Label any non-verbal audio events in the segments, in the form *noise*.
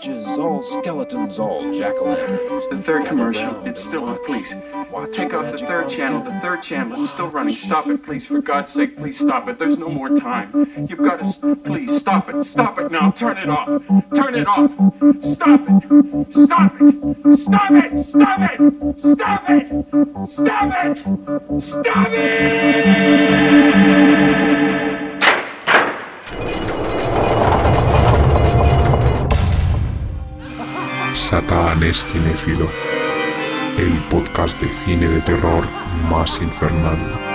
witches, all skeletons, all jack-o'-lanterns. The third commercial, it's still on, please. Take off the third channel, the third channel, it's still running. Stop it, please, for God's sake, please stop it. There's no more time. You've got to, s- please, stop it, stop it now, turn it off. Turn it off. Stop it. Stop it. Stop it. Stop it. Stop it. Stop it. Stop it. Satán es el podcast de cine de terror más infernal.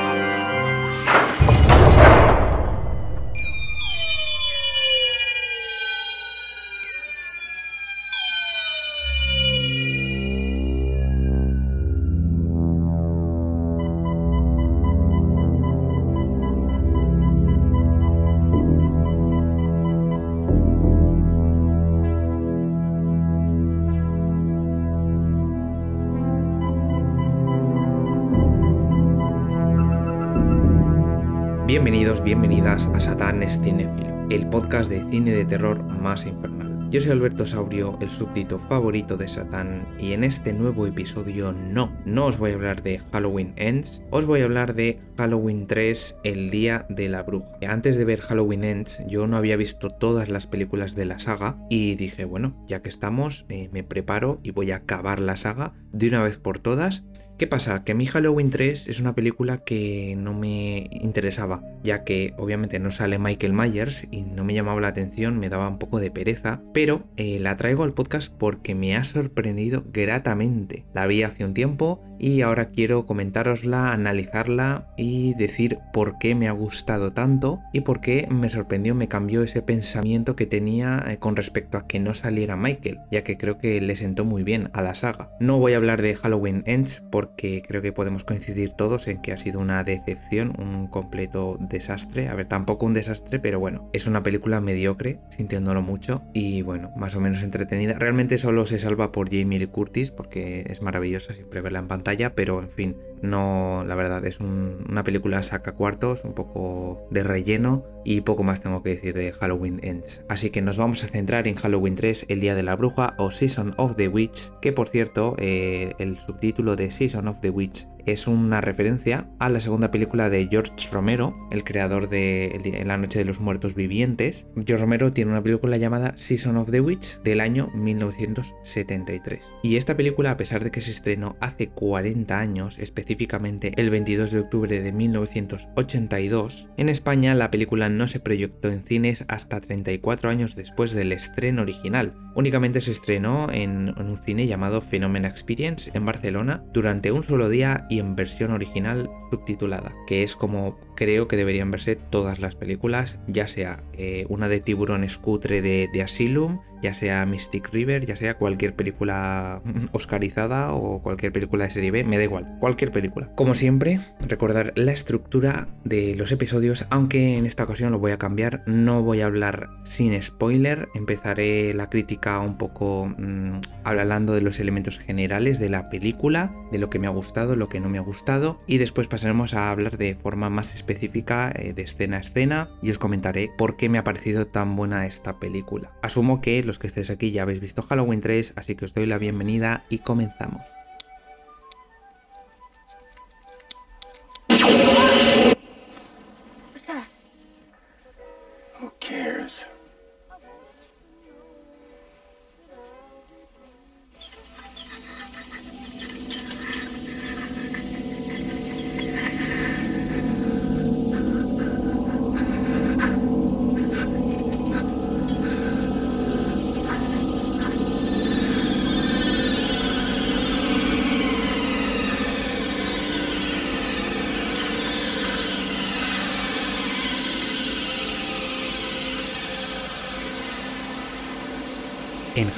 Bienvenidos, bienvenidas a Satán es Cinéfilo, el podcast de cine de terror más infernal. Yo soy Alberto Saurio, el súbdito favorito de Satán, y en este nuevo episodio no, no os voy a hablar de Halloween Ends, os voy a hablar de Halloween 3, el día de la bruja. Antes de ver Halloween Ends, yo no había visto todas las películas de la saga y dije, bueno, ya que estamos, eh, me preparo y voy a acabar la saga de una vez por todas ¿Qué pasa? Que mí Halloween 3 es una película que no me interesaba, ya que obviamente no sale Michael Myers y no me llamaba la atención, me daba un poco de pereza, pero eh, la traigo al podcast porque me ha sorprendido gratamente. La vi hace un tiempo y ahora quiero comentárosla, analizarla y decir por qué me ha gustado tanto y por qué me sorprendió, me cambió ese pensamiento que tenía eh, con respecto a que no saliera Michael, ya que creo que le sentó muy bien a la saga. No voy a hablar de Halloween Ends porque creo que podemos coincidir todos en que ha sido una decepción, un completo desastre. A ver, tampoco un desastre, pero bueno, es una película mediocre, sintiéndolo mucho y bueno, más o menos entretenida. Realmente solo se salva por Jamie Lee Curtis porque es maravillosa siempre verla en pantalla, pero en fin, no, la verdad, es un- una película saca cuartos, un poco de relleno y poco más tengo que decir de Halloween Ends. Así que nos vamos a centrar en Halloween 3, el Día de la Bruja o Season of the Witch, que por cierto, eh, el subtítulo de Season of the Witch es una referencia a la segunda película de George Romero, el creador de La Noche de los Muertos Vivientes. George Romero tiene una película llamada Season of the Witch del año 1973. Y esta película, a pesar de que se estrenó hace 40 años, específicamente el 22 de octubre de 1982, en España la película no se proyectó en cines hasta 34 años después del estreno original. Únicamente se estrenó en, en un cine llamado Phenomena Experience en Barcelona durante un solo día y en versión original subtitulada, que es como creo que deberían verse todas las películas, ya sea eh, una de tiburón escutre de, de Asylum, ya sea Mystic River, ya sea cualquier película oscarizada o cualquier película de serie B, me da igual, cualquier película. Como siempre, recordar la estructura de los episodios, aunque en esta ocasión lo voy a cambiar, no voy a hablar sin spoiler, empezaré la crítica un poco mm, hablando de los elementos generales de la película, de lo que me ha gustado, lo que no me ha gustado, y después pasaremos a hablar de forma más específica eh, de escena a escena y os comentaré por qué me ha parecido tan buena esta película. Asumo que los que estéis aquí ya habéis visto Halloween 3, así que os doy la bienvenida y comenzamos.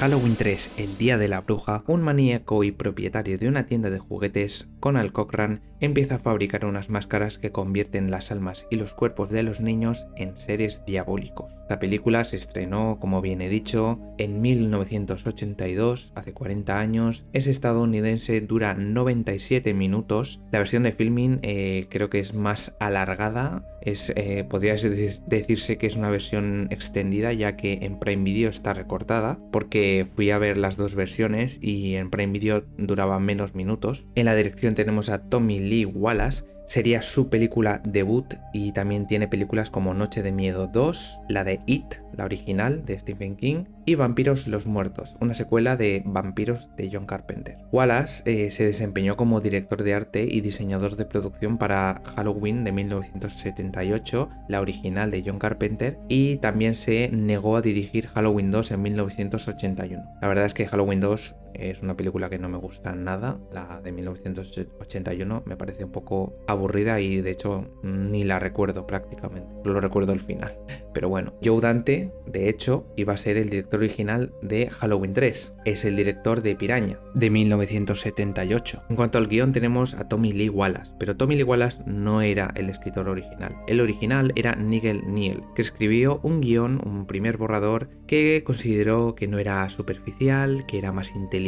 Halloween 3, el Día de la Bruja, un maníaco y propietario de una tienda de juguetes Conal Cochran empieza a fabricar unas máscaras que convierten las almas y los cuerpos de los niños en seres diabólicos. La película se estrenó, como bien he dicho, en 1982, hace 40 años. Es estadounidense, dura 97 minutos. La versión de filming eh, creo que es más alargada. Es, eh, podría decirse que es una versión extendida ya que en Prime Video está recortada porque fui a ver las dos versiones y en Prime Video duraba menos minutos. En la dirección tenemos a Tommy Lee Wallace sería su película debut y también tiene películas como Noche de Miedo 2, la de It, la original de Stephen King, y Vampiros los Muertos, una secuela de Vampiros de John Carpenter. Wallace eh, se desempeñó como director de arte y diseñador de producción para Halloween de 1978, la original de John Carpenter, y también se negó a dirigir Halloween 2 en 1981. La verdad es que Halloween 2 es una película que no me gusta nada, la de 1981 me parece un poco aburrida y de hecho ni la recuerdo prácticamente, solo recuerdo el final. *laughs* Pero bueno, Joe Dante, de hecho, iba a ser el director original de Halloween 3, es el director de Piraña, de 1978. En cuanto al guion tenemos a Tommy Lee Wallace, pero Tommy Lee Wallace no era el escritor original. El original era Nigel Neal, que escribió un guion, un primer borrador, que consideró que no era superficial, que era más inteligente,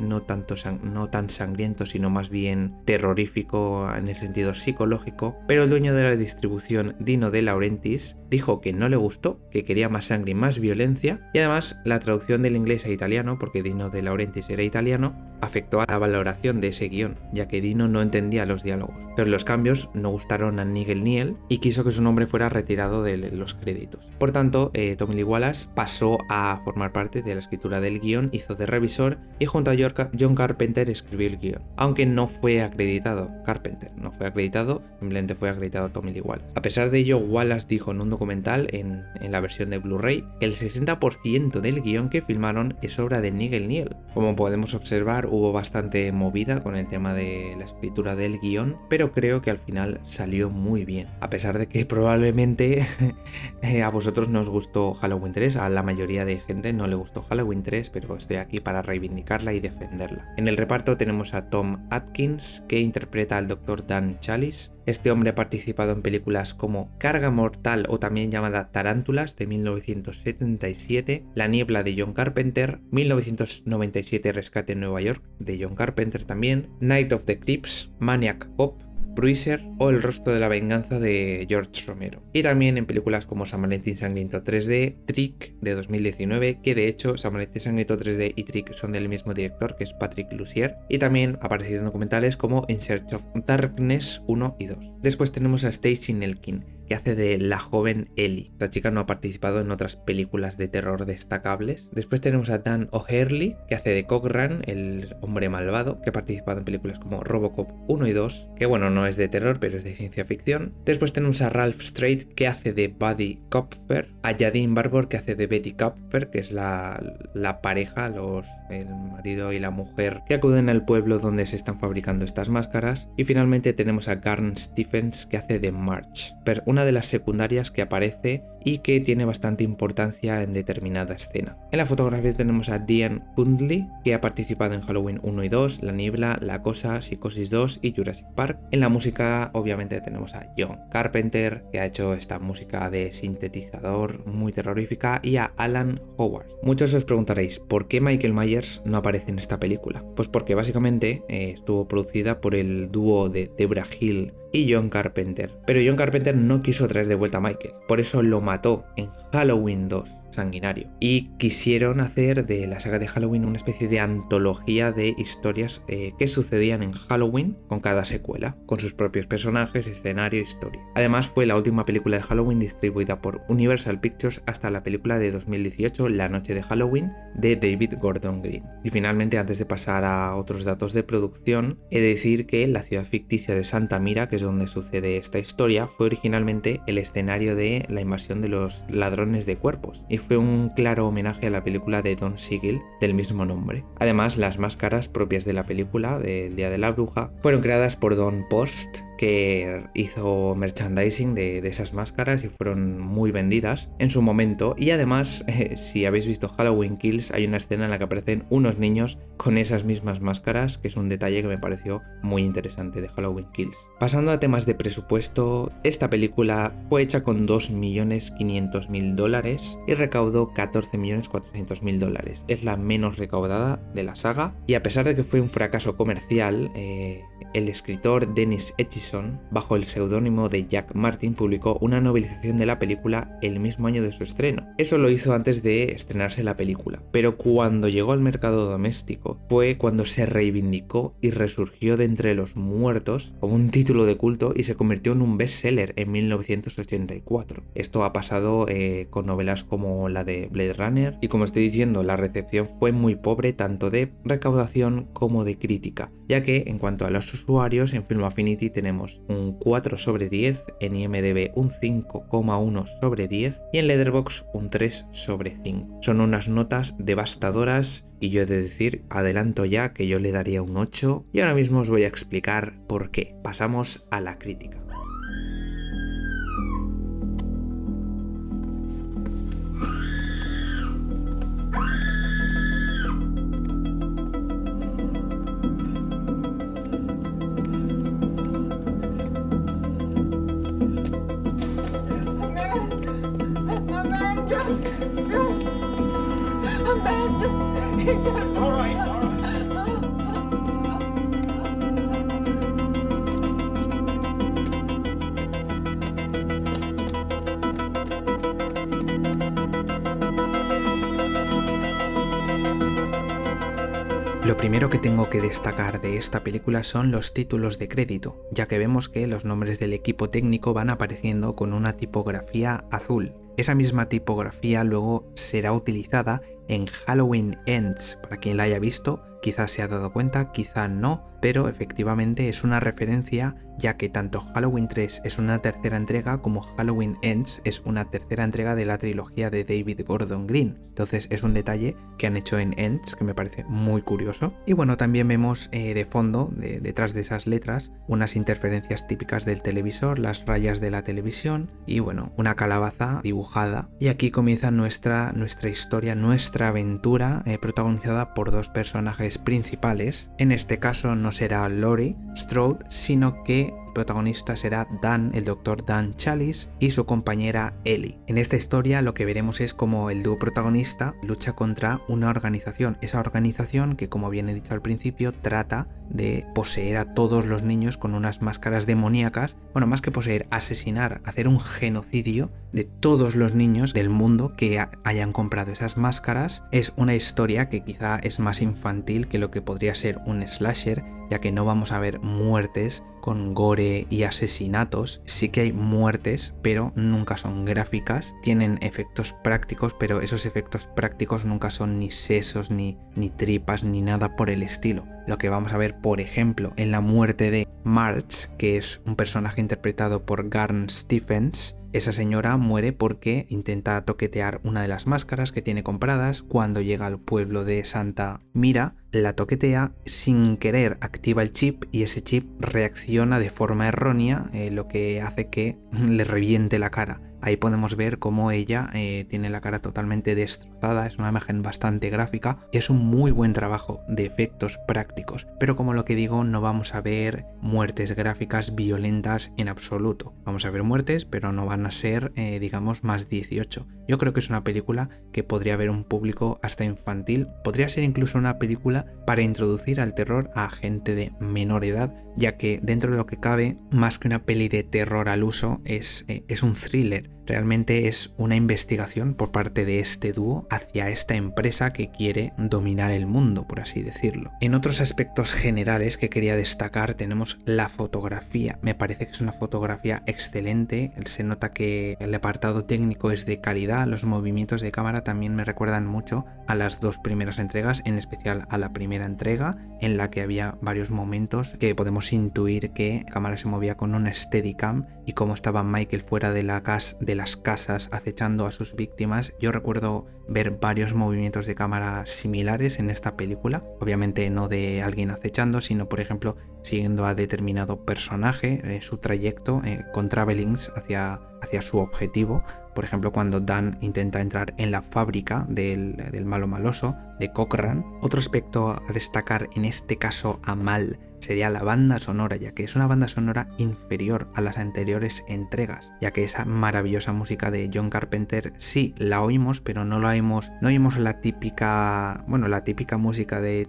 no, tanto no tan sangriento, sino más bien terrorífico en el sentido psicológico, pero el dueño de la distribución, Dino de Laurentiis, dijo que no le gustó, que quería más sangre y más violencia, y además la traducción del inglés a italiano, porque Dino de Laurentiis era italiano, afectó a la valoración de ese guion, ya que Dino no entendía los diálogos. Pero los cambios no gustaron a Nigel Niel y quiso que su nombre fuera retirado de los créditos. Por tanto, eh, Tommy Lee Wallace pasó a formar parte de la escritura del guion, hizo de y junto a John Carpenter escribió el guion, aunque no fue acreditado Carpenter, no fue acreditado, simplemente fue acreditado Tommy Lee. A pesar de ello, Wallace dijo en un documental en, en la versión de Blu-ray que el 60% del guion que filmaron es obra de Nigel Niel. Como podemos observar, hubo bastante movida con el tema de la escritura del guion, pero creo que al final salió muy bien. A pesar de que probablemente *laughs* eh, a vosotros no os gustó Halloween 3, a la mayoría de gente no le gustó Halloween 3, pero estoy aquí para reivindicarla y defenderla. En el reparto tenemos a Tom Atkins, que interpreta al Dr. Dan Chalice, este hombre ha participado en películas como Carga Mortal o también llamada Tarántulas de 1977, La Niebla de John Carpenter, 1997 Rescate en Nueva York de John Carpenter también, Night of the Clips, Maniac Cop, Bruiser o El rostro de la venganza de George Romero. Y también en películas como San Valentín Sangriento 3D, Trick de 2019, que de hecho San Valentín Sangriento 3D y Trick son del mismo director que es Patrick Lucier. Y también aparecido en documentales como In Search of Darkness 1 y 2. Después tenemos a Stacy Nelkin, que hace de la joven Ellie. Esta chica no ha participado en otras películas de terror destacables. Después tenemos a Dan O'Hurley, que hace de Cochran, el hombre malvado, que ha participado en películas como Robocop 1 y 2, que bueno, no es de terror, pero es de ciencia ficción. Después tenemos a Ralph Strait, que hace de Buddy Kopfer, a Jadine Barbour, que hace de Betty Kopfer, que es la, la pareja, los, el marido y la mujer, que acuden al pueblo donde se están fabricando estas máscaras. Y finalmente tenemos a Garn Stephens, que hace de March una de las secundarias que aparece y que tiene bastante importancia en determinada escena. En la fotografía tenemos a Diane Kundley, que ha participado en Halloween 1 y 2, La Niebla, La Cosa, Psicosis 2 y Jurassic Park. En la música, obviamente, tenemos a John Carpenter, que ha hecho esta música de sintetizador muy terrorífica, y a Alan Howard. Muchos os preguntaréis, ¿por qué Michael Myers no aparece en esta película? Pues porque básicamente eh, estuvo producida por el dúo de Debra Hill y John Carpenter. Pero John Carpenter no quiso traer de vuelta a Michael, por eso lo mató en Halloween 2 sanguinario. Y quisieron hacer de la saga de Halloween una especie de antología de historias eh, que sucedían en Halloween con cada secuela, con sus propios personajes, escenario, historia. Además fue la última película de Halloween distribuida por Universal Pictures hasta la película de 2018 La noche de Halloween de David Gordon Green. Y finalmente antes de pasar a otros datos de producción, he de decir que la ciudad ficticia de Santa Mira, que es donde sucede esta historia, fue originalmente el escenario de la invasión de los ladrones de cuerpos fue un claro homenaje a la película de Don Siegel del mismo nombre. Además, las máscaras propias de la película del Día de la Bruja fueron creadas por Don Post que hizo merchandising de, esas máscaras y fueron muy vendidas en su momento. Y además, *laughs* eh, si habéis visto Halloween Kills, hay una escena en la que aparecen unos niños con esas mismas máscaras, que es un detalle que me pareció muy interesante de Halloween Kills. Pasando a temas de presupuesto, esta película fue hecha con 2.500.000 dólares y recaudó 14.400.000 dólares. Es la menos recaudada de la saga y a pesar de que fue un fracaso comercial, eh, el escritor Dennis Etchison, bajo el seudónimo de Jack Martin, publicó una novelización de la película el mismo año de su estreno. Eso lo hizo antes de estrenarse la película, pero cuando llegó al mercado doméstico fue cuando se reivindicó y resurgió de entre los muertos como un título de culto y se convirtió en un bestseller en 1984. Esto ha pasado eh, con novelas como la de Blade Runner y como estoy diciendo, la recepción fue muy pobre tanto de recaudación como de crítica, ya que en cuanto a los en Film Affinity tenemos un 4 sobre 10, en IMDB un 5,1 sobre 10 y en Letterboxd un 3 sobre 5. Son unas notas devastadoras y yo he de decir, adelanto ya que yo le daría un 8 y ahora mismo os voy a explicar por qué. Pasamos a la crítica. Esta película son los títulos de crédito, ya que vemos que los nombres del equipo técnico van apareciendo con una tipografía azul. Esa misma tipografía luego será utilizada en Halloween Ends. Para quien la haya visto, quizás se ha dado cuenta, quizá no, pero efectivamente es una referencia ya que tanto Halloween 3 es una tercera entrega como Halloween Ends es una tercera entrega de la trilogía de David Gordon Green. Entonces es un detalle que han hecho en Ends que me parece muy curioso. Y bueno, también vemos eh, de fondo, de- detrás de esas letras, unas interferencias típicas del televisor, las rayas de la televisión y bueno, una calabaza dibujada. Y aquí comienza nuestra, nuestra historia, nuestra aventura eh, protagonizada por dos personajes principales. En este caso no será Laurie Strode, sino que protagonista será Dan, el doctor Dan Chalice, y su compañera Ellie. En esta historia lo que veremos es como el dúo protagonista lucha contra una organización. Esa organización que, como bien he dicho al principio, trata de poseer a todos los niños con unas máscaras demoníacas. Bueno, más que poseer, asesinar, hacer un genocidio de todos los niños del mundo que ha- hayan comprado esas máscaras. Es una historia que quizá es más infantil que lo que podría ser un slasher, ya que no vamos a ver muertes con gore y asesinatos. Sí que hay muertes, pero nunca son gráficas. Tienen efectos prácticos, pero esos efectos prácticos nunca son ni sesos, ni, ni tripas, ni nada por el estilo. Lo que vamos a ver, por ejemplo, en la muerte de March, que es un personaje interpretado por Garn Stephens, esa señora muere porque intenta toquetear una de las máscaras que tiene compradas. Cuando llega al pueblo de Santa Mira, la toquetea sin querer, activa el chip y ese chip reacciona de forma errónea, eh, lo que hace que *laughs* le reviente la cara. Ahí podemos ver cómo ella eh, tiene la cara totalmente destrozada, es una imagen bastante gráfica, es un muy buen trabajo de efectos prácticos, pero como lo que digo, no vamos a ver muertes gráficas violentas en absoluto. Vamos a ver muertes, pero no van a ser, eh, digamos, más 18. Yo creo que es una película que podría ver un público hasta infantil, podría ser incluso una película para introducir al terror a gente de menor edad, ya que dentro de lo que cabe, más que una peli de terror al uso, es, eh, es un thriller. Realmente es una investigación por parte de este dúo hacia esta empresa que quiere dominar el mundo, por así decirlo. En otros aspectos generales que quería destacar tenemos la fotografía. Me parece que es una fotografía excelente. Se nota que el apartado técnico es de calidad. Los movimientos de cámara también me recuerdan mucho a las dos primeras entregas, en especial a la primera entrega, en la que había varios momentos que podemos intuir que la cámara se movía con un Steadicam y como estaba Michael fuera de la casa de las casas acechando a sus víctimas. Yo recuerdo ver varios movimientos de cámara similares en esta película. Obviamente no de alguien acechando, sino por ejemplo siguiendo a determinado personaje, eh, su trayecto eh, con travelings hacia, hacia su objetivo. Por ejemplo, cuando Dan intenta entrar en la fábrica del, del malo maloso de Cochrane. Otro aspecto a destacar en este caso a mal sería la banda sonora, ya que es una banda sonora inferior a las anteriores entregas, ya que esa maravillosa música de John Carpenter sí la oímos, pero no la oímos, no oímos la típica, bueno, la típica música de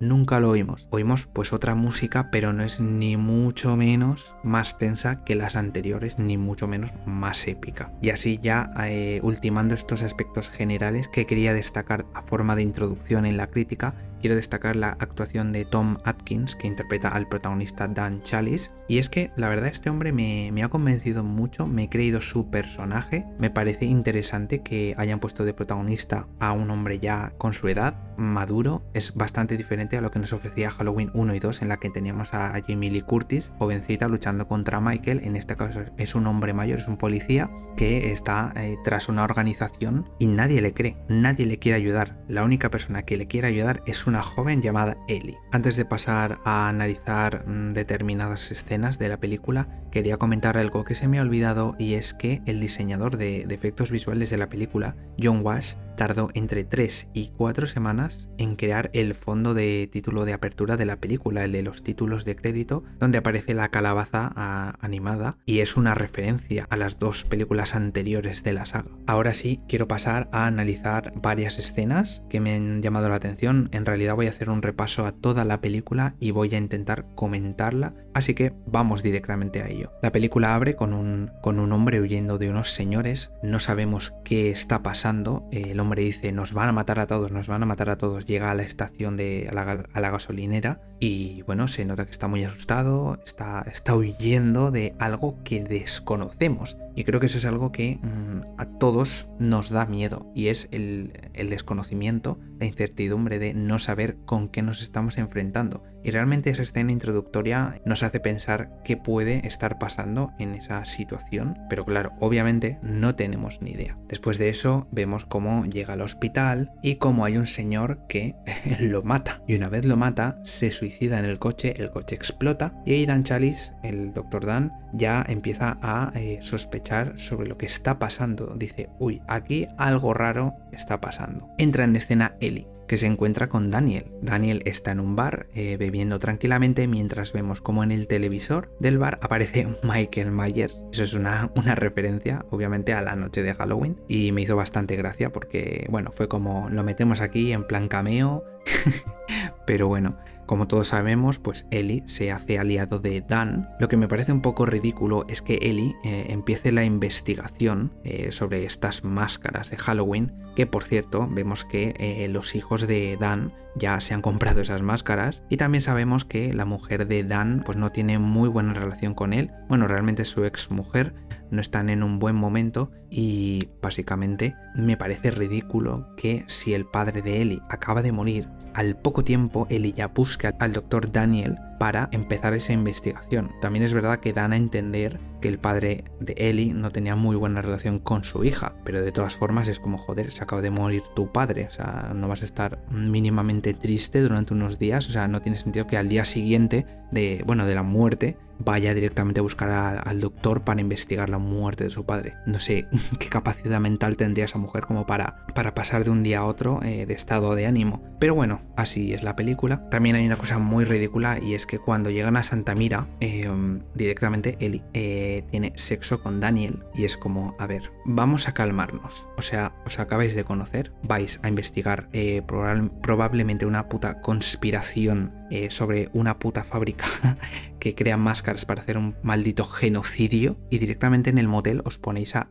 nunca lo oímos. Oímos pues otra música, pero no es ni mucho menos más tensa que las anteriores, ni mucho menos más épica. Y así ya eh, ultimando estos aspectos generales que quería destacar a forma de introducción en la crítica, quiero destacar la actuación de Tom Atkins, que interpreta al protagonista Dan Chalice. Y es que la verdad este hombre me, me, ha convencido mucho, me he creído su personaje, me parece interesante que hayan puesto de protagonista a un hombre ya con su edad, maduro, es bastante diferente a lo que nos ofrecía Halloween 1 y 2 en la que teníamos a Jamie Lee Curtis, jovencita luchando contra Michael, en este caso es un hombre mayor, es un policía que está eh, tras una organización y nadie le cree, nadie le quiere ayudar, la única persona que le quiere ayudar es una joven llamada Ellie. Antes de pasar a analizar mm, determinadas escenas de la película, quería comentar algo que se me ha olvidado y es que el diseñador de, de efectos visuales de la película, John Wash, tardó entre 3 y 4 semanas en crear el fondo de título de apertura de la película, el de los títulos de crédito, donde aparece la calabaza ah, animada y es una referencia a las dos películas anteriores de la saga. Ahora sí, quiero pasar a analizar varias escenas que me han llamado la atención. En realidad voy a hacer un repaso a toda la película y voy a intentar comentarla, así que vamos directamente a ello. La película abre con un, con un hombre huyendo de unos señores, no sabemos qué está pasando, el hombre dice nos van a matar a todos, nos van a matar a todos, llega a la estación de a la, gasolinera y bueno, se nota que está muy asustado, está, está huyendo de algo que desconocemos. Y creo que eso es algo que mmm, a todos nos da miedo y es el, el, desconocimiento, la incertidumbre de no saber con qué nos estamos enfrentando. Y realmente esa escena introductoria nos hace pensar qué puede estar pasando en esa situación, pero claro, obviamente no tenemos ni idea. Después de eso vemos cómo llega al hospital y cómo hay un señor que *laughs* lo mata. Y una vez lo mata, se suicida en el coche, el coche explota y Dan Chalice, el doctor Dan, ya empieza a eh, sospechar sobre lo que está pasando. Dice, uy, aquí algo raro está pasando. Entra en escena Ellie que se encuentra con Daniel. Daniel está en un bar eh, bebiendo tranquilamente mientras vemos como en el televisor del bar aparece *laughs* Michael Myers. Eso es una, una referencia obviamente a la noche de Halloween y me hizo bastante gracia porque bueno, fue como lo metemos aquí en plan cameo. *laughs* Pero bueno, como todos sabemos, pues Ellie se hace aliado de Dan. Lo que me parece un poco ridículo es que Ellie eh, empiece la investigación eh, sobre estas máscaras de Halloween, que por cierto vemos que eh, los hijos de Dan ya se han comprado esas máscaras y también sabemos que la mujer de Dan pues no tiene muy buena relación con él. Bueno, realmente su ex mujer no están en un buen momento y básicamente me parece ridículo que si el padre de Ellie acaba de morir, al poco tiempo Ellie ya busca al doctor Daniel para empezar esa investigación. También es verdad que dan a entender que el padre de Ellie no tenía muy buena relación con su hija, pero de todas formas es como joder, se acaba de morir tu padre, o sea, no vas a estar mínimamente triste durante unos días, o sea, no tiene sentido que al día siguiente de, bueno, de la muerte vaya directamente a buscar al doctor para investigar la muerte de su padre. No sé *laughs* qué capacidad mental tendría esa mujer como para, para pasar de un día a otro eh, de estado de ánimo. Pero bueno, así es la película. También hay una cosa muy ridícula y es que cuando llegan a Santa Mira, eh, directamente Ellie eh, tiene sexo con Daniel y es como, a ver, vamos a calmarnos. O sea, os acabáis de conocer, vais a investigar eh, probable, probablemente una puta conspiración sobre una puta fábrica *laughs* que crea máscaras para hacer un maldito genocidio y directamente en el motel os ponéis a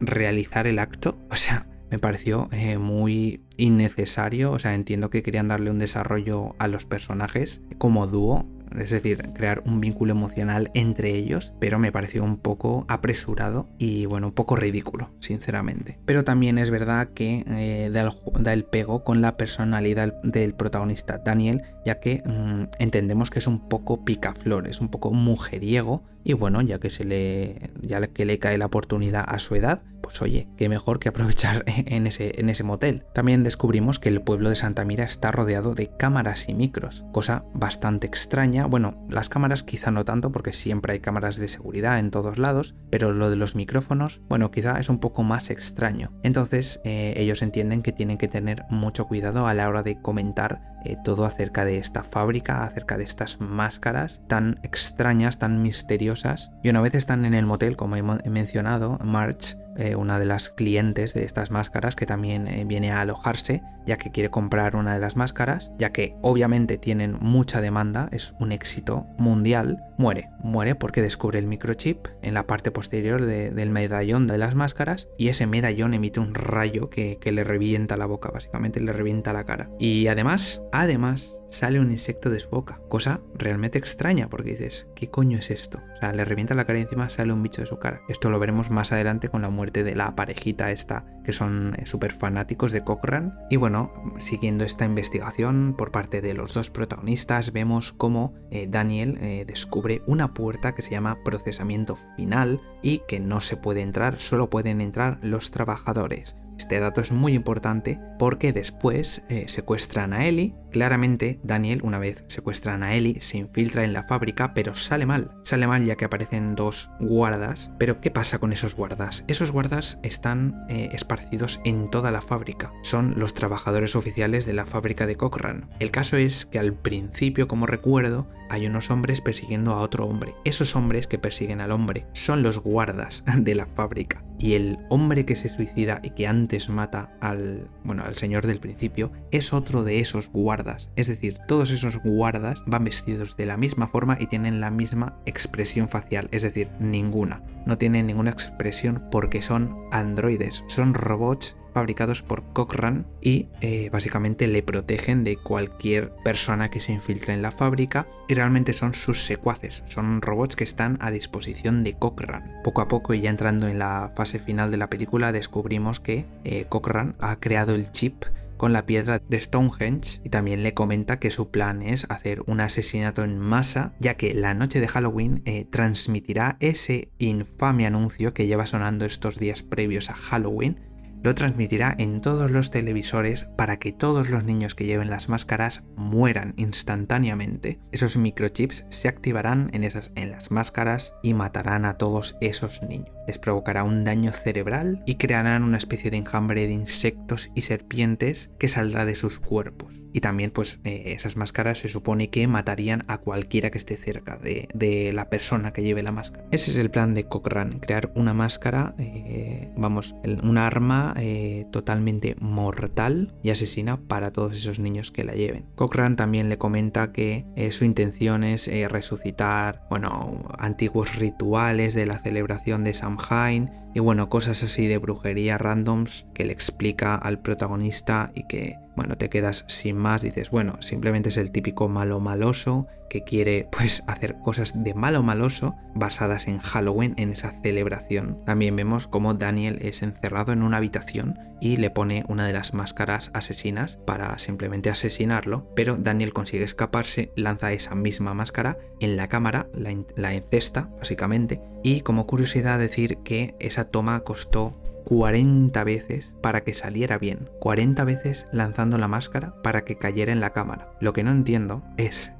realizar el acto. *laughs* O sea, me pareció eh, muy innecesario. O sea, entiendo que querían darle un desarrollo a los personajes como dúo. es decir, crear un vínculo emocional entre ellos, pero me pareció un poco apresurado y bueno, un poco ridículo, sinceramente. Pero también es verdad que eh, da, el, pego con la personalidad del protagonista Daniel, ya que mm, entendemos que es un poco picaflores, un poco mujeriego y bueno, ya que se le ya que le cae la oportunidad a su edad, pues oye, qué mejor que aprovechar *laughs* en ese, en ese motel. También descubrimos que el pueblo de Santa Mira está rodeado de cámaras y micros, cosa bastante extraña. Bueno, las cámaras quizá no tanto porque siempre hay cámaras de seguridad en todos lados, pero lo de los micrófonos, bueno, quizá es un poco más extraño. Entonces eh, ellos entienden que tienen que tener mucho cuidado a la hora de comentar eh, todo acerca de esta fábrica, acerca de estas máscaras tan extrañas, tan misteriosas. Y una vez están en el motel, como he mencionado, March eh, una de las clientes de estas máscaras que también eh, viene a alojarse ya que quiere comprar una de las máscaras, ya que obviamente tienen mucha demanda, es un éxito mundial, muere. Muere porque descubre el microchip en la parte posterior del medallón de las máscaras y ese medallón emite un rayo que, que le revienta la boca, básicamente le revienta la cara. Y además, además, sale un insecto de su boca, cosa realmente extraña porque dices, ¿qué coño es esto? O sea, le revienta la cara encima sale un bicho de su cara. Esto lo veremos más adelante con la muerte de la parejita esta, que son eh, súper fanáticos de Cochrane. Y bueno, siguiendo esta investigación por parte de los dos protagonistas, vemos cómo eh, Daniel eh, descubre una puerta que se llama procesamiento final y que no se puede entrar, solo pueden entrar los trabajadores. Este dato es muy importante porque después eh, secuestran a Ellie. Claramente, Daniel, una vez secuestran a Ellie, se infiltra en la fábrica, pero sale mal. Sale mal ya que aparecen dos guardas. Pero, ¿qué pasa con esos guardas? Esos guardas están eh, esparcidos en toda la fábrica. Son los trabajadores oficiales de la fábrica de Cochrane. El caso es que al principio, como recuerdo, hay unos hombres persiguiendo a otro hombre. Esos hombres que persiguen al hombre son los guardas de la fábrica y el hombre que se suicida y que antes mata al, bueno, al señor del principio es otro de esos guardas. Es decir, todos esos guardas van vestidos de la misma forma y tienen la misma expresión facial, es decir, ninguna. No tienen ninguna expresión porque son androides, son robots fabricados por Cochrane y eh, básicamente le protegen de cualquier persona que se infiltre en la fábrica y realmente son sus secuaces, son robots que están a disposición de Cochrane. Poco a poco y ya entrando en la fase final de la película descubrimos que eh, Cochrane ha creado el chip con la piedra de Stonehenge y también le comenta que su plan es hacer un asesinato en masa ya que la noche de Halloween eh, transmitirá ese infame anuncio que lleva sonando estos días previos a Halloween lo transmitirá en todos los televisores para que todos los niños que lleven las máscaras mueran instantáneamente. Esos microchips se activarán en, esas, en las máscaras y matarán a todos esos niños. Les provocará un daño cerebral y crearán una especie de enjambre de insectos y serpientes que saldrá de sus cuerpos. Y también pues eh, esas máscaras se supone que matarían a cualquiera que esté cerca de, la persona que lleve la máscara. Ese es el plan de Cochrane, crear una máscara, eh, vamos, un arma eh, totalmente mortal y asesina para todos esos niños que la lleven. Cochrane también le comenta que eh, su intención es eh, resucitar, bueno, antiguos rituales de la celebración de Samhain y bueno, cosas así de brujería randoms que le explica al protagonista y que, bueno, te quedas sin más, dices, bueno, simplemente es el típico malo maloso que quiere *laughs* pues hacer cosas de malo maloso basadas en Halloween en esa celebración. También vemos como Daniel es encerrado en una habitación y le pone una de las máscaras asesinas para simplemente asesinarlo, pero Daniel consigue escaparse, lanza esa misma máscara en la cámara, la, la encesta básicamente, y como curiosidad decir que esa toma costó 40 veces para que saliera bien. 40 veces lanzando la máscara para que cayera en la cámara. Lo que no entiendo es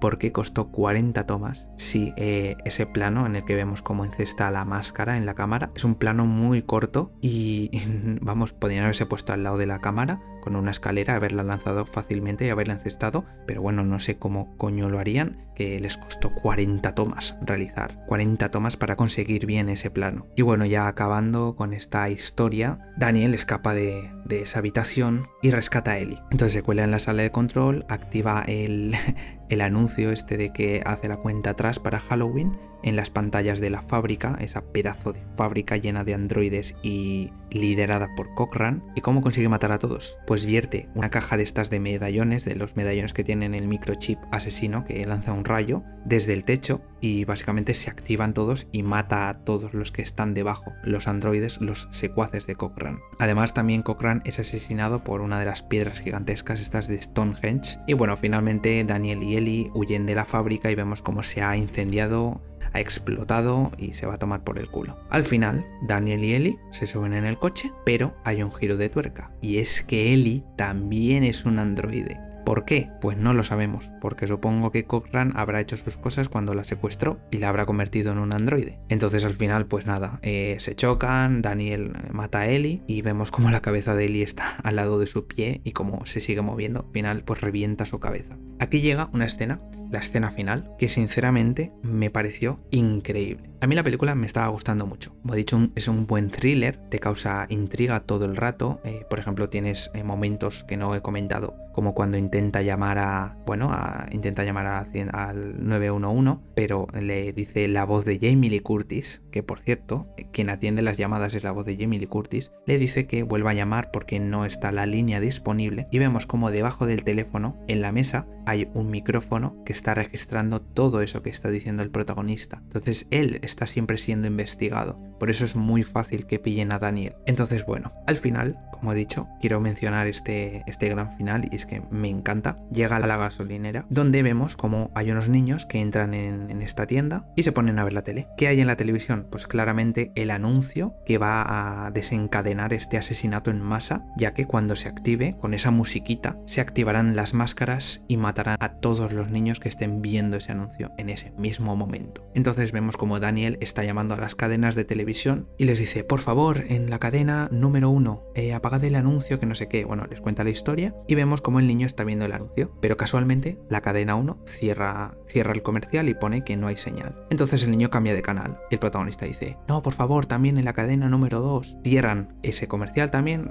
por qué costó 40 tomas si eh, ese plano en el que vemos cómo encesta la máscara en la cámara es un plano muy corto y *laughs* vamos, podrían haberse puesto al lado de la cámara con una escalera, haberla lanzado fácilmente y haberla encestado, pero bueno, no sé cómo coño lo harían, que les costó 40 tomas realizar, 40 tomas para conseguir bien ese plano. Y bueno, ya acabando con esta historia, Daniel escapa de, esa habitación y rescata a Ellie. Entonces se cuela en la sala de control, activa el, *laughs* el anuncio este de que hace la cuenta atrás para Halloween en las pantallas de la fábrica, esa pedazo de fábrica llena de androides y liderada por Cochrane. ¿Y cómo consigue matar a todos? Pues vierte una caja de estas de medallones, de los medallones que tienen el microchip asesino que lanza un rayo desde el techo y básicamente se activan todos y mata a todos los que están debajo, los androides, los secuaces de Cochrane. Además también Cochrane es asesinado por una de las piedras gigantescas estas de Stonehenge y bueno, finalmente Daniel y Ellie huyen de la fábrica y vemos cómo se ha incendiado ha explotado y se va a tomar por el culo. Al final, Daniel y Ellie se suben en el coche, pero hay un giro de tuerca. Y es que Ellie también es un androide. ¿Por qué? Pues no lo sabemos, porque supongo que Cochrane habrá hecho sus cosas cuando la secuestró y la habrá convertido en un androide. Entonces al final, pues nada, eh, se chocan, Daniel mata a Ellie y vemos como la cabeza de Ellie está *laughs* al lado de su pie y como se sigue moviendo, al final pues revienta su cabeza. Aquí llega una escena, la escena final, que sinceramente me pareció increíble. A mí la película me estaba gustando mucho. Como he dicho, es un buen thriller, te causa intriga todo el rato. Eh, por ejemplo, tienes eh, momentos que no he comentado, como cuando intenta llamar a, bueno, a, intenta llamar a, al 911, pero le dice la voz de Jamie Lee Curtis, que por cierto, quien atiende las llamadas es la voz de Jamie Lee Curtis, le dice que vuelva a llamar porque no está la línea disponible y vemos como debajo del teléfono, en la mesa, hay un micrófono que está registrando todo eso que está diciendo el protagonista. Entonces él está siempre siendo investigado. Por eso es muy fácil que pillen a Daniel. Entonces, bueno, al final, como he dicho, quiero mencionar este, este gran final y es que me encanta. Llega a la gasolinera donde vemos como hay unos niños que entran en, en, esta tienda y se ponen a ver la tele. ¿Qué hay en la televisión? Pues claramente el anuncio que va a desencadenar este asesinato en masa, ya que cuando se active con esa musiquita se activarán las máscaras y matarán a todos los niños que estén viendo ese anuncio en ese mismo momento. Entonces vemos como Daniel está llamando a las cadenas de televisión y les dice, por favor, en la cadena número uno, eh, apagad el anuncio que no sé qué. Bueno, les cuenta la historia y vemos cómo el niño está viendo el anuncio. Pero casualmente la cadena 1 cierra, cierra el comercial y pone que no hay señal. Entonces el niño cambia de canal. Y el protagonista dice, no, por favor, también en la cadena número 2. Cierran ese comercial también,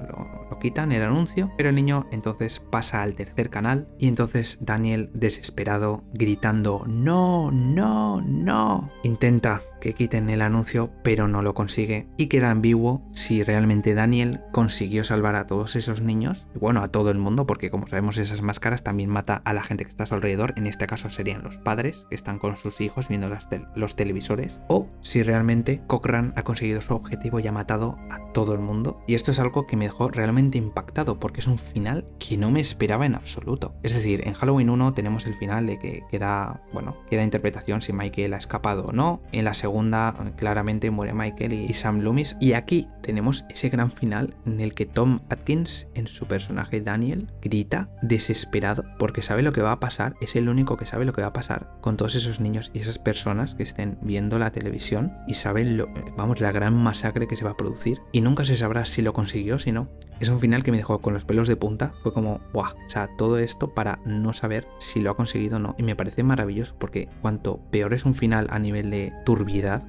lo quitan el anuncio, pero el niño entonces pasa al tercer canal y entonces Daniel desesperado gritando, no, no, no, intenta que quiten el anuncio, pero no lo consigue. Y queda ambiguo si realmente Daniel consiguió salvar a todos esos niños, y bueno, a todo el mundo, porque como sabemos esas máscaras también mata a la gente que está a su alrededor, en este caso serían los padres que están con sus hijos viendo los televisores, o si realmente Cochrane ha conseguido su objetivo y ha matado a todo el mundo. Y esto es algo que me dejó realmente impactado, porque es un final que no me esperaba en absoluto. Es decir, en Halloween 1 tenemos el final de que queda, bueno, queda interpretación si Michael ha escapado o no, en la segunda claramente muere Michael y Sam Loomis. Y aquí tenemos ese gran final en el que Tom Atkins, en su personaje Daniel, grita desesperado porque sabe lo que va a pasar. Es el único que sabe lo que va a pasar con todos esos niños y esas personas que estén viendo la televisión y saben, lo, vamos, la gran masacre que se va a producir. Y nunca se sabrá si lo consiguió, si no. Es un final que me dejó con los pelos de punta. Fue como, ¡buah! O sea, todo esto para no saber si lo ha conseguido o no. Y me parece maravilloso porque cuanto peor es un final a nivel de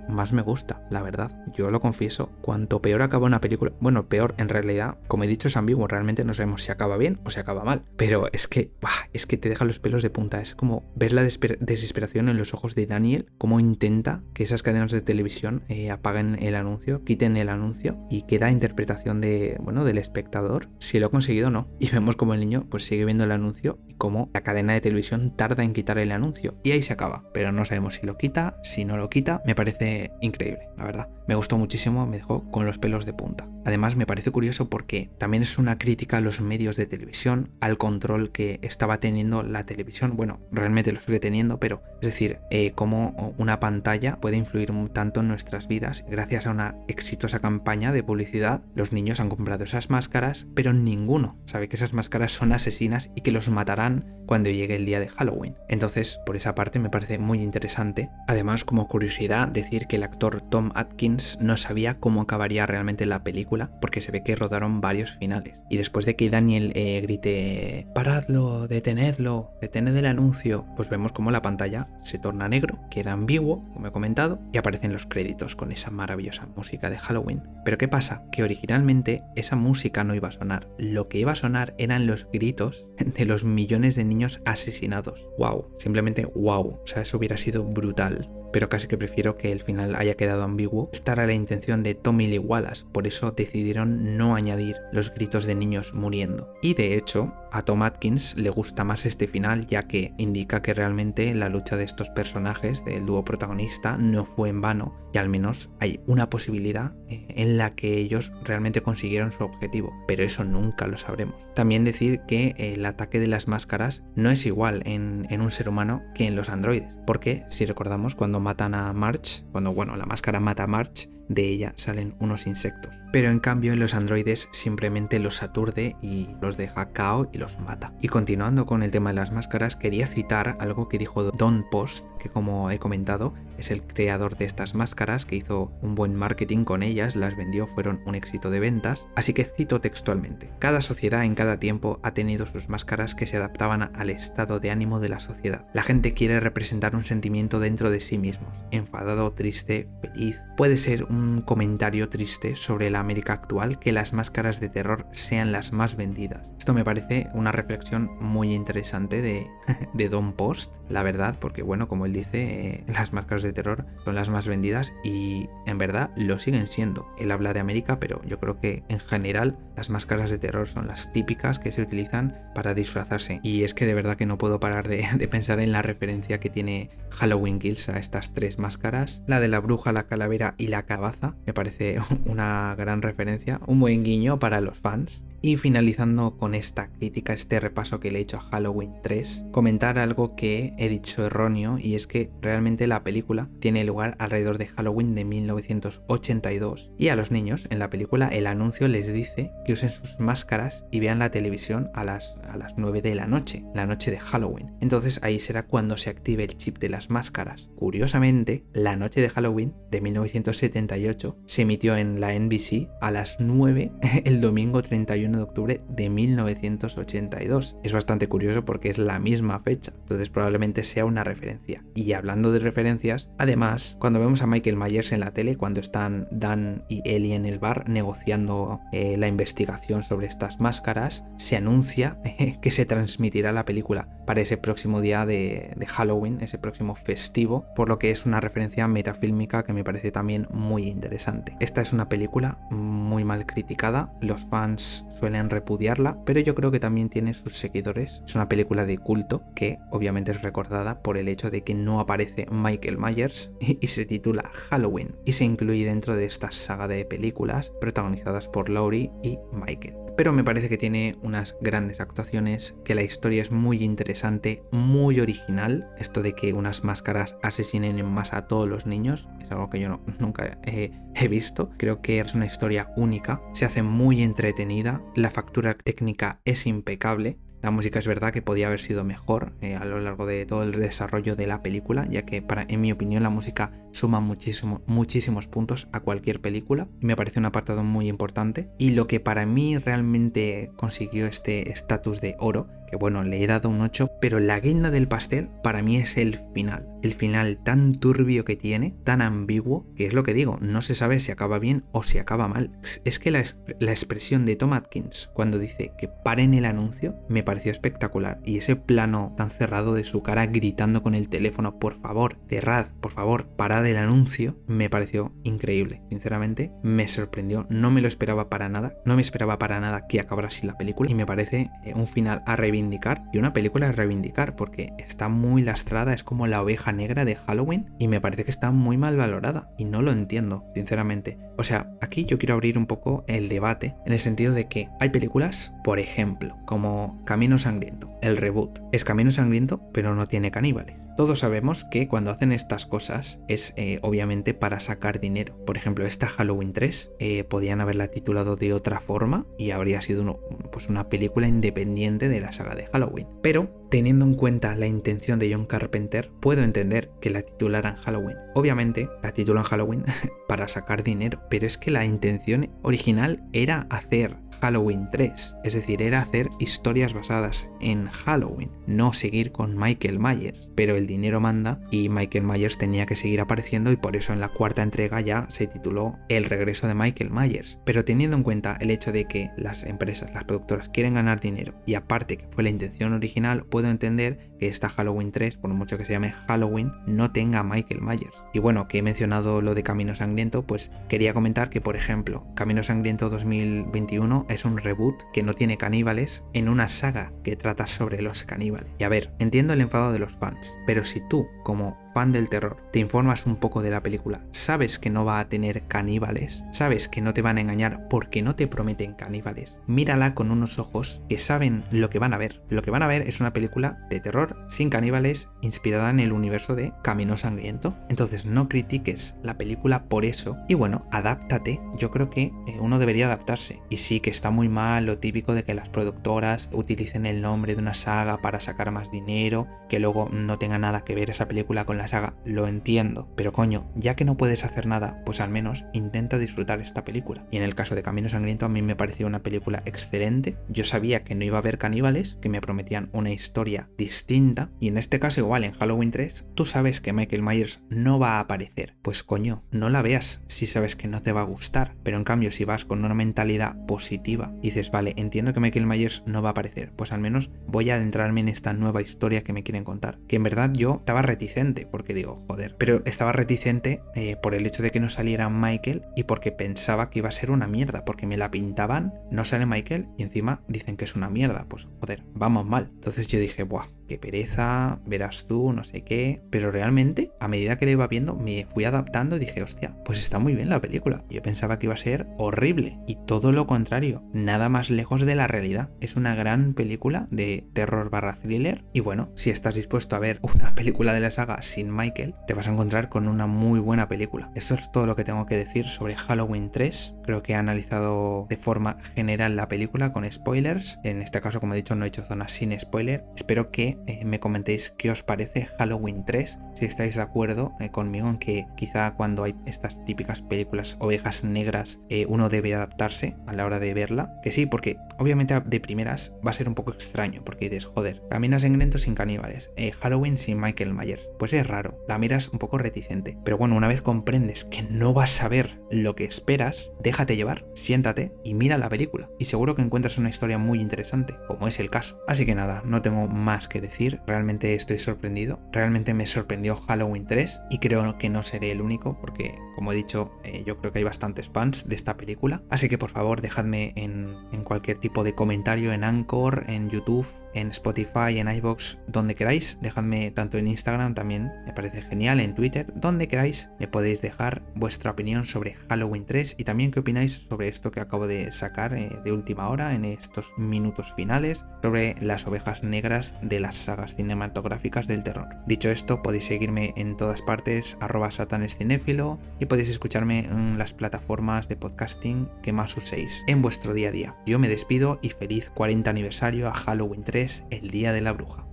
más me gusta, la verdad. Yo lo confieso. Cuanto peor acaba una película, bueno, peor en realidad, como he dicho, es ambiguo. Realmente no sabemos si acaba bien o si acaba mal. Pero es que. Es que te deja los pelos de punta. Es como ver la desesperación en los ojos de Daniel, cómo intenta que esas cadenas de televisión eh, apaguen el anuncio, quiten el anuncio y queda interpretación de, bueno, del espectador si lo ha conseguido o no. Y vemos como el niño pues sigue viendo el anuncio y cómo la cadena de televisión tarda en quitar el anuncio. Y ahí se acaba. Pero no sabemos si lo quita, si no lo quita. Parece increíble, la verdad. Me gustó muchísimo, me dejó con los pelos de punta. Además me parece curioso porque también es una crítica a los medios de televisión, al control que estaba teniendo la televisión. Bueno, realmente lo sigue teniendo, pero es decir, eh, cómo una pantalla puede influir tanto en nuestras vidas. Gracias a una exitosa campaña de publicidad, los niños han comprado esas máscaras, pero ninguno sabe que esas máscaras son asesinas y que los matarán cuando llegue el día de Halloween. Entonces, por esa parte me parece muy interesante. Además, como curiosidad, decir que el actor Tom Atkins no sabía cómo acabaría realmente la película, porque se ve que rodaron varios finales. Y después de que Daniel eh, grite, paradlo, detenedlo, detened el anuncio, pues vemos como la pantalla se torna negro, queda ambiguo, como he comentado, y aparecen los créditos con esa maravillosa música de Halloween. Pero ¿qué pasa? Que originalmente esa música no iba a sonar. Lo que iba a sonar eran los gritos *laughs* de los millones de niños asesinados. ¡Wow! Simplemente wow. O sea, eso hubiera sido brutal pero casi que prefiero que el final haya quedado ambiguo. Esta era la intención de Tommy Lee Wallace, por eso decidieron no añadir los gritos de niños muriendo. Y de hecho, a Tom Atkins le gusta más este final ya que indica que realmente la lucha de estos personajes del dúo protagonista no fue en vano y al menos hay una posibilidad eh, en la que ellos realmente consiguieron su objetivo, pero eso nunca lo sabremos. También decir que el ataque de las máscaras no es igual en, un ser humano que en los androides, porque si recordamos cuando matan a March, cuando bueno, la máscara mata a March, de ella salen unos insectos. Pero en cambio en los androides simplemente los aturde y los deja cao y los mata. Y continuando con el tema de las máscaras, quería citar algo que dijo Don Post, que como he comentado es el creador de estas máscaras, que hizo un buen marketing con ellas, las vendió, fueron un éxito de ventas. Así que cito textualmente, cada sociedad en cada tiempo ha tenido sus máscaras que se adaptaban al estado de ánimo de la sociedad. La gente quiere representar un sentimiento dentro de sí mismos, enfadado, triste, feliz. Puede ser un comentario triste sobre la América actual que las máscaras de terror sean las más vendidas. Esto me parece una reflexión muy interesante de, *laughs* de Don Post, la verdad, porque bueno, como él dice, eh, las máscaras de terror son las más vendidas y en verdad lo siguen siendo. Él habla de América, pero yo creo que en general las máscaras de terror son las típicas que se utilizan para disfrazarse. Y es que de verdad que no puedo parar de, *laughs* de pensar en la referencia que tiene Halloween Kills a estas tres máscaras, la de la bruja, la calavera y la cabaza me parece *laughs* una gran referencia, un buen guiño para los fans. Y finalizando con esta crítica, este repaso que le he hecho a Halloween 3, comentar algo que he dicho erróneo y es que realmente la película tiene lugar alrededor de Halloween de 1982 y a los niños en la película el anuncio les dice que usen sus máscaras y vean la televisión a las, a las 9 de la noche, la noche de Halloween. Entonces ahí será cuando se active el chip de las máscaras. Curiosamente, la noche de Halloween de 1978 se emitió en la NBC a las 9 *laughs* el domingo 31 de octubre de 1982. Es bastante curioso porque es la misma fecha, entonces probablemente sea una referencia. Y hablando de referencias, además, cuando vemos a Michael Myers en la tele, cuando están Dan y Ellie en el bar negociando eh, la investigación sobre estas máscaras, se anuncia *laughs* que se transmitirá la película para ese próximo día de, de Halloween, ese próximo festivo, por lo que es una referencia metafílmica que me parece también muy interesante. Esta es una película muy mal criticada, los fans suelen repudiarla, pero yo creo que también tiene sus seguidores. Es una película de culto que obviamente es recordada por el hecho de que no aparece Michael Myers *laughs* y, se titula Halloween. Y se incluye dentro de esta saga de películas protagonizadas por Laurie y Michael pero me parece que tiene unas grandes actuaciones, que la historia es muy interesante, muy original. Esto de que unas máscaras asesinen en masa a todos los niños es algo que yo *laughs* nunca he, he visto. Creo que es una historia única, se hace muy entretenida, la factura técnica es impecable la música es verdad que podía haber sido mejor eh, a lo largo de todo el desarrollo de la película, ya que para, en mi opinión la música suma muchísimo, muchísimos puntos a cualquier película me parece un apartado muy importante. Y lo que para mí realmente consiguió este estatus de oro que bueno, le he dado un 8, pero la guinda del pastel para mí es el final. El final tan turbio que tiene, tan ambiguo, que es lo que digo, no se sabe si acaba bien o si acaba mal. Es que la, la expresión de Tom Atkins cuando dice que paren el anuncio me pareció espectacular y ese plano tan cerrado de su cara gritando con el teléfono, por favor, cerrad, por favor, parad el anuncio, me pareció increíble. Sinceramente, me sorprendió, no me lo esperaba para nada, no me esperaba para nada que acabara así la película y me parece eh, un final a reivindicar y una película a reivindicar porque está muy lastrada, es como la oveja negra de Halloween y me parece que está muy mal valorada y no lo entiendo, sinceramente. O sea, aquí yo quiero abrir un poco el debate en el sentido de que hay películas, por ejemplo, como Camino Sangriento, el reboot. Es Camino Sangriento, pero no tiene caníbales. Todos sabemos que cuando hacen estas cosas es eh, obviamente para sacar dinero. Por ejemplo, esta Halloween 3 eh, podían haberla titulado de otra forma y habría sido pues una película independiente de la saga de Halloween. Pero Teniendo en cuenta la intención de John Carpenter, puedo entender que la titularan Halloween. Obviamente, la titulan Halloween *laughs* para sacar dinero, pero es que la intención original era hacer Halloween 3, es decir, era hacer historias basadas en Halloween, no seguir con Michael Myers, pero el dinero manda y Michael Myers tenía que seguir apareciendo y por eso en la cuarta entrega ya se tituló El regreso de Michael Myers. Pero teniendo en cuenta el hecho de que las empresas, las productoras quieren ganar dinero y aparte que fue la intención original, puedo entender que esta Halloween 3, por mucho que se llame Halloween, no tenga Michael Myers. Y bueno, que he mencionado lo de Camino Sangriento, pues quería comentar que, por ejemplo, Camino Sangriento 2021 es un reboot que no tiene caníbales en una saga que trata sobre los caníbales. Y a ver, entiendo el enfado de los fans, pero si tú, como fan del terror, te informas un poco de la película, sabes que no va a tener caníbales, sabes que no te van a engañar porque no te prometen caníbales, mírala con unos ojos que saben lo que van a ver. Lo que van a ver es una película de terror sin caníbales inspirada en el universo de Camino Sangriento. Entonces no critiques la película por eso y bueno, adáptate. Yo creo que eh, uno debería adaptarse. Y sí que está muy mal lo típico de que las productoras utilicen el nombre de una saga para sacar más dinero, que luego no tenga nada que ver esa película con la saga, lo entiendo, pero coño, ya que no puedes hacer nada, pues al menos intenta disfrutar esta película. Y en el caso de Camino Sangriento a mí me pareció una película excelente, yo sabía que no iba a haber caníbales, que me prometían una historia distinta, y en este caso igual en Halloween 3, tú sabes que Michael Myers no va a aparecer, pues coño, no la veas si sabes que no te va a gustar, pero en cambio si vas con una mentalidad positiva dices, vale, entiendo que Michael Myers no va a aparecer, pues al menos voy a adentrarme en esta nueva historia que me quieren contar, que en verdad yo estaba reticente, porque digo, joder, pero estaba reticente eh, por el hecho de que no saliera Michael y porque pensaba que iba a ser una mierda, porque me la pintaban, no sale Michael y encima dicen que es una mierda, pues joder, vamos mal. Entonces yo dije, buah, qué pereza, verás tú, no sé qué, pero realmente a medida que le iba viendo me fui adaptando y dije, hostia, pues está muy bien la película. Yo pensaba que iba a ser horrible y todo lo contrario, nada más lejos de la realidad. Es una gran película de terror barra thriller y bueno, si estás dispuesto a ver una película de la saga sin Michael, te vas a encontrar con una muy buena película. Esto es todo lo que tengo que decir sobre Halloween 3. Creo que he analizado de forma general la película con spoilers. En este caso, como he dicho, no he hecho zonas sin spoiler. Espero que eh, me comentéis qué os parece Halloween 3, si estáis de acuerdo eh, conmigo en que quizá cuando hay estas típicas películas ovejas negras eh, uno debe adaptarse a la hora de verla. Que sí, porque obviamente de primeras va a ser un poco extraño, porque dices, joder, caminas en sin caníbales, Halloween sin Michael Myers. Pues es raro, la miras un poco reticente. Pero bueno, una vez comprendes que no vas a ver lo que esperas, déjate llevar, siéntate y mira la película. Y seguro que encuentras una historia muy interesante, como es el caso. Así que nada, no tengo más que decir, realmente estoy sorprendido. Realmente me sorprendió Halloween 3 y creo que no seré el único porque, como he dicho, eh, yo creo que hay bastantes fans de esta película. Así que por favor, dejadme en, en cualquier tipo de comentario en Anchor, en YouTube, en Spotify, en iBox, donde queráis. Dejadme tanto en Instagram también, me parece genial, en Twitter, donde queráis. Me podéis dejar vuestra opinión sobre Halloween 3 y también qué opináis sobre esto que acabo de sacar eh, de última hora en estos minutos finales sobre las ovejas negras de las sagas cinematográficas del terror. Dicho esto, podéis seguirme en todas partes, arroba satanescinéfilo y podéis escucharme en las plataformas de podcasting que más uséis en vuestro día a día. Yo me despido y feliz 40 aniversario a Halloween 3 el Día de la Bruja.